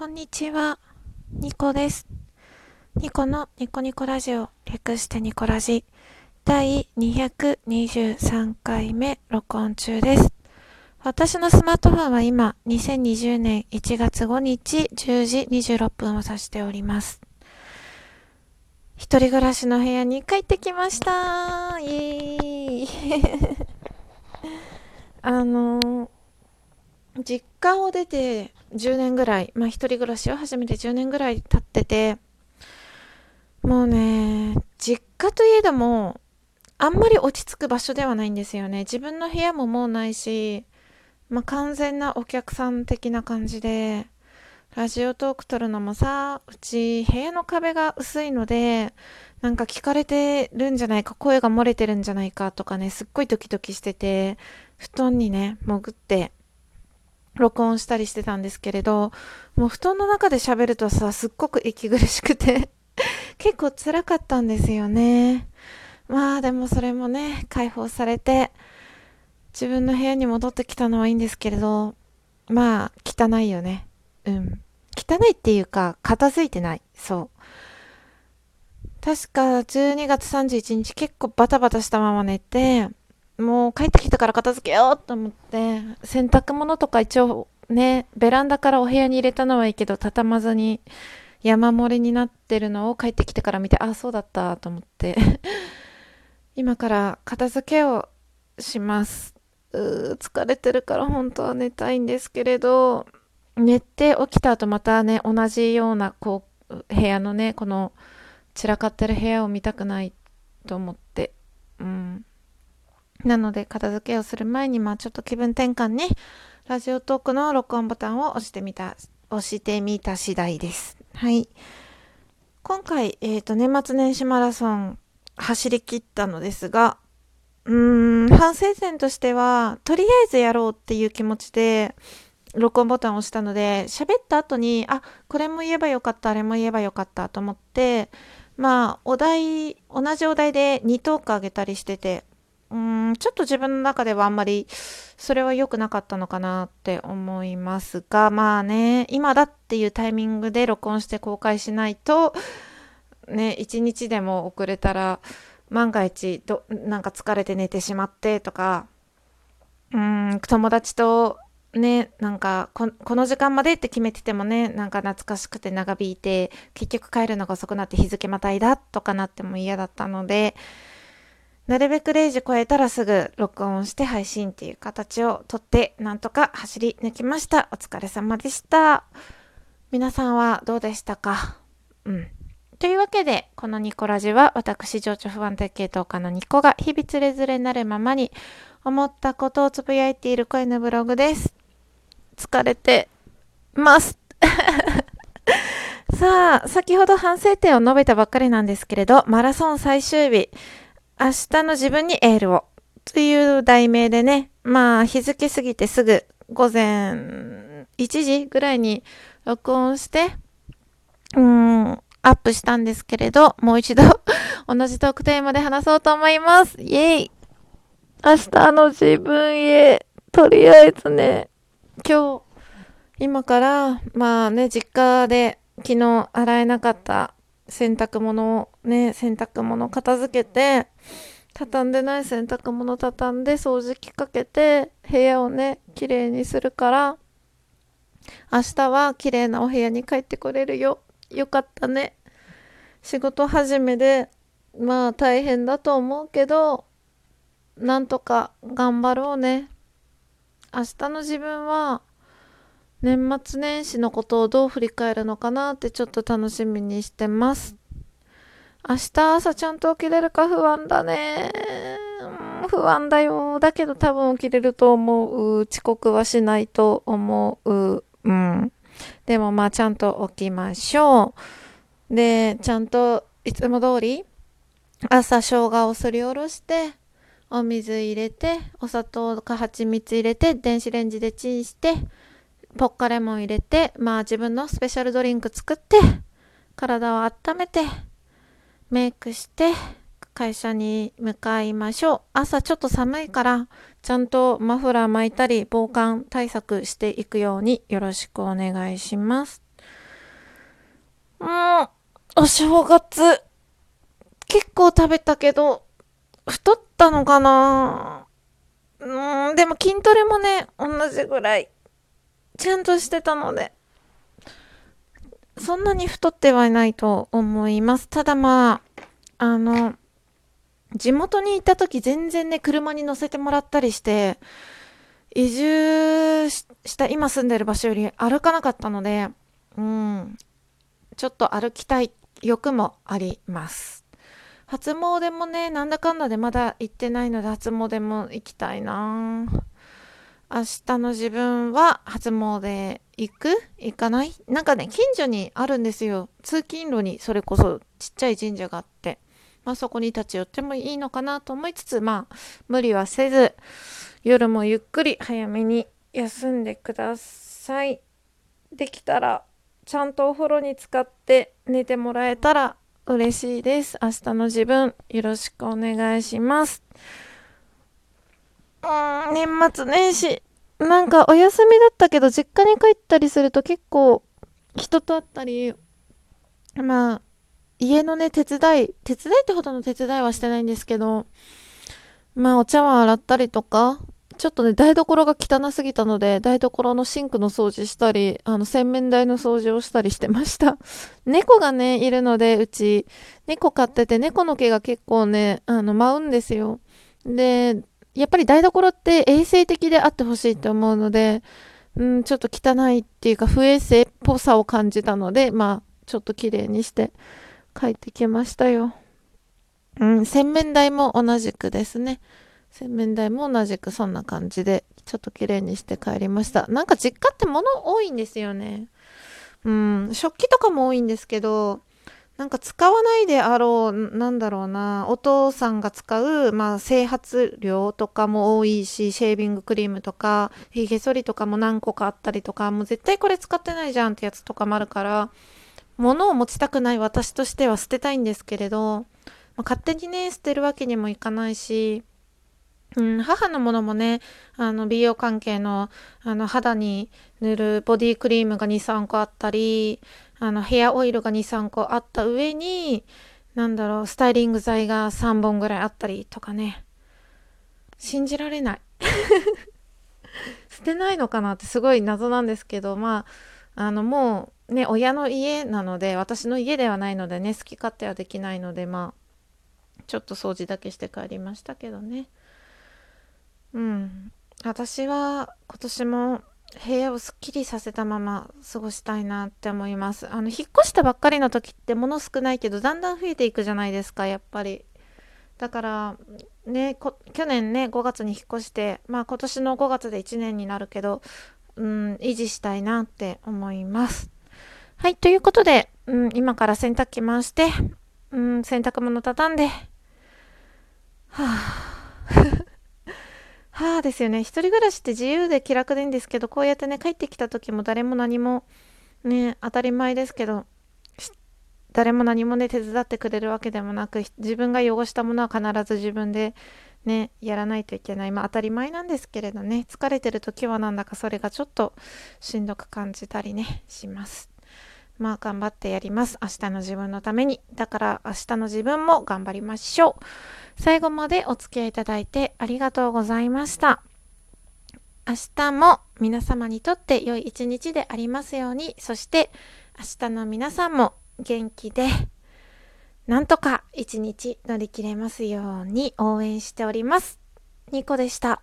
こんにちは、ニコです。ニコのニコニコラジオ、略してニコラジ、第223回目録音中です。私のスマートフォンは今、2020年1月5日10時26分を指しております。一人暮らしの部屋に帰ってきましたイエーイ あのー実家を出て10年ぐらい、まあ一人暮らしを始めて10年ぐらい経ってて、もうね、実家といえども、あんまり落ち着く場所ではないんですよね。自分の部屋ももうないし、まあ完全なお客さん的な感じで、ラジオトーク撮るのもさ、うち部屋の壁が薄いので、なんか聞かれてるんじゃないか、声が漏れてるんじゃないかとかね、すっごいドキドキしてて、布団にね、潜って、録音したりしてたんですけれど、もう布団の中で喋るとさ、すっごく息苦しくて、結構辛かったんですよね。まあでもそれもね、解放されて、自分の部屋に戻ってきたのはいいんですけれど、まあ、汚いよね。うん。汚いっていうか、片付いてない。そう。確か12月31日結構バタバタしたまま寝て、もう帰ってきたから片付けようと思って、洗濯物とか一応ね、ベランダからお部屋に入れたのはいいけど、畳まずに山盛りになってるのを帰ってきてから見て、あ、そうだったと思って、今から片付けをします。う疲れてるから本当は寝たいんですけれど、寝て起きた後またね、同じような、こう、部屋のね、この散らかってる部屋を見たくないと思って、うん。なので、片付けをする前に、まあちょっと気分転換に、ラジオトークの録音ボタンを押してみた、押してみた次第です。はい。今回、えっ、と、年末年始マラソン走り切ったのですが、うーん、反省点としては、とりあえずやろうっていう気持ちで、録音ボタンを押したので、喋った後に、あ、これも言えばよかった、あれも言えばよかったと思って、まあ、お題、同じお題で2トークあげたりしてて、うん、ちょっと自分の中ではあんまり、それは良くなかったのかなって思いますが、まあね、今だっていうタイミングで録音して公開しないと、ね、一日でも遅れたら、万が一ど、なんか疲れて寝てしまってとか、うん、友達とね、なんかこ、この時間までって決めててもね、なんか懐かしくて長引いて、結局帰るのが遅くなって日付またいだとかなっても嫌だったので、なるべく0時超えたらすぐ録音して配信っていう形をとって、なんとか走り抜きました。お疲れ様でした。皆さんはどうでしたか？うん。というわけで、このニコラジは私、情緒不安定系統家のニコが日々つれづれなるままに思ったことをつぶやいている声のブログです。疲れてます。さあ、先ほど反省点を述べたばっかりなんですけれど、マラソン最終日、明日の自分にエールをという題名でね、まあ日付過ぎてすぐ午前1時ぐらいに録音して、うん、アップしたんですけれど、もう一度 同じトークテーマで話そうと思います。イェイ明日の自分へ、とりあえずね、今日、今から、まあね、実家で昨日洗えなかった洗濯物をね、洗濯物片付けて、畳んでない洗濯物畳んで掃除機かけて、部屋をね、綺麗にするから、明日は綺麗なお部屋に帰ってこれるよ。よかったね。仕事始めで、まあ大変だと思うけど、なんとか頑張ろうね。明日の自分は、年末年始のことをどう振り返るのかなってちょっと楽しみにしてます。明日朝ちゃんと起きれるか不安だね。不安だよ。だけど多分起きれると思う。遅刻はしないと思う。うん。でもまあちゃんと起きましょう。で、ちゃんといつも通り朝生姜をすりおろして、お水入れて、お砂糖か蜂蜜入れて、電子レンジでチンして、ポッカレモン入れて、まあ自分のスペシャルドリンク作って、体を温めて、メイクして、会社に向かいましょう。朝ちょっと寒いから、ちゃんとマフラー巻いたり、防寒対策していくようによろしくお願いします。もう、お正月、結構食べたけど、太ったのかなうん、でも筋トレもね、同じぐらい、ちゃんとしてたので、そんなに太ってはいないと思います。ただまあ、あの、地元に行った時全然ね、車に乗せてもらったりして、移住した今住んでる場所より歩かなかったので、うん、ちょっと歩きたい欲もあります。初詣もね、なんだかんだでまだ行ってないので初詣も行きたいな明日の自分は初詣行く？行かない？なんかね、近所にあるんですよ。通勤路にそれこそちっちゃい神社があって。まあそこに立ち寄ってもいいのかなと思いつつ、まあ無理はせず、夜もゆっくり早めに休んでください。できたらちゃんとお風呂に浸かって寝てもらえたら嬉しいです。明日の自分よろしくお願いします。うん、年末年始。なんかお休みだったけど実家に帰ったりすると結構人と会ったり、まあ家のね、手伝い、手伝いってほどの手伝いはしてないんですけど、まあお茶碗洗ったりとか、ちょっとね、台所が汚すぎたので、台所のシンクの掃除したり、あの、洗面台の掃除をしたりしてました。猫がね、いるので、うち、猫飼ってて、猫の毛が結構ね、あの、舞うんですよ。で、やっぱり台所って衛生的であってほしいと思うので、うん、ちょっと汚いっていうか、不衛生っぽさを感じたので、まあ、ちょっと綺麗にして帰ってきましたよ。うん、洗面台も同じくですね。洗面台も同じくそんな感じで、ちょっと綺麗にして帰りました。なんか実家って物多いんですよね。うん、食器とかも多いんですけど、なんか使わないであろう、なんだろうな、お父さんが使う、まあ、整髪料とかも多いし、シェービングクリームとか、ヒゲ剃りとかも何個かあったりとか、もう絶対これ使ってないじゃんってやつとかもあるから、物を持ちたくない私としては捨てたいんですけれど、まあ、勝手にね、捨てるわけにもいかないし、うん、母のものもね、あの、美容関係の、あの、肌に塗るボディクリームが2、3個あったり、あの、ヘアオイルが2、3個あった上に、なんだろう、スタイリング剤が3本ぐらいあったりとかね。信じられない。捨てないのかなってすごい謎なんですけど、まあ、あの、もう、ね、親の家なので、私の家ではないのでね、好き勝手はできないので、まあ、ちょっと掃除だけして帰りましたけどね。うん。私は今年も部屋をすっきりさせたまま過ごしたいなって思います。あの、引っ越したばっかりの時って物少ないけど、だんだん増えていくじゃないですか、やっぱり。だから、ね、去年ね、5月に引っ越して、まあ今年の5月で1年になるけど、うん、維持したいなって思います。はい、ということで、うん、今から洗濯機回して、うん、洗濯物畳んで、はぁ、はですよね。一人暮らしって自由で気楽でいいんですけど、こうやってね、帰ってきた時も誰も何も、ね、当たり前ですけど、誰も何もね、手伝ってくれるわけでもなく、自分が汚したものは必ず自分でね、やらないといけない。まあ当たり前なんですけれどね、疲れてる時はなんだかそれがちょっとしんどく感じたりね、します。まあ頑張ってやります。明日の自分のために。だから明日の自分も頑張りましょう。最後までお付き合いいただいてありがとうございました。明日も皆様にとって良い一日でありますように、そして明日の皆さんも元気で、なんとか一日乗り切れますように応援しております。ニコでした。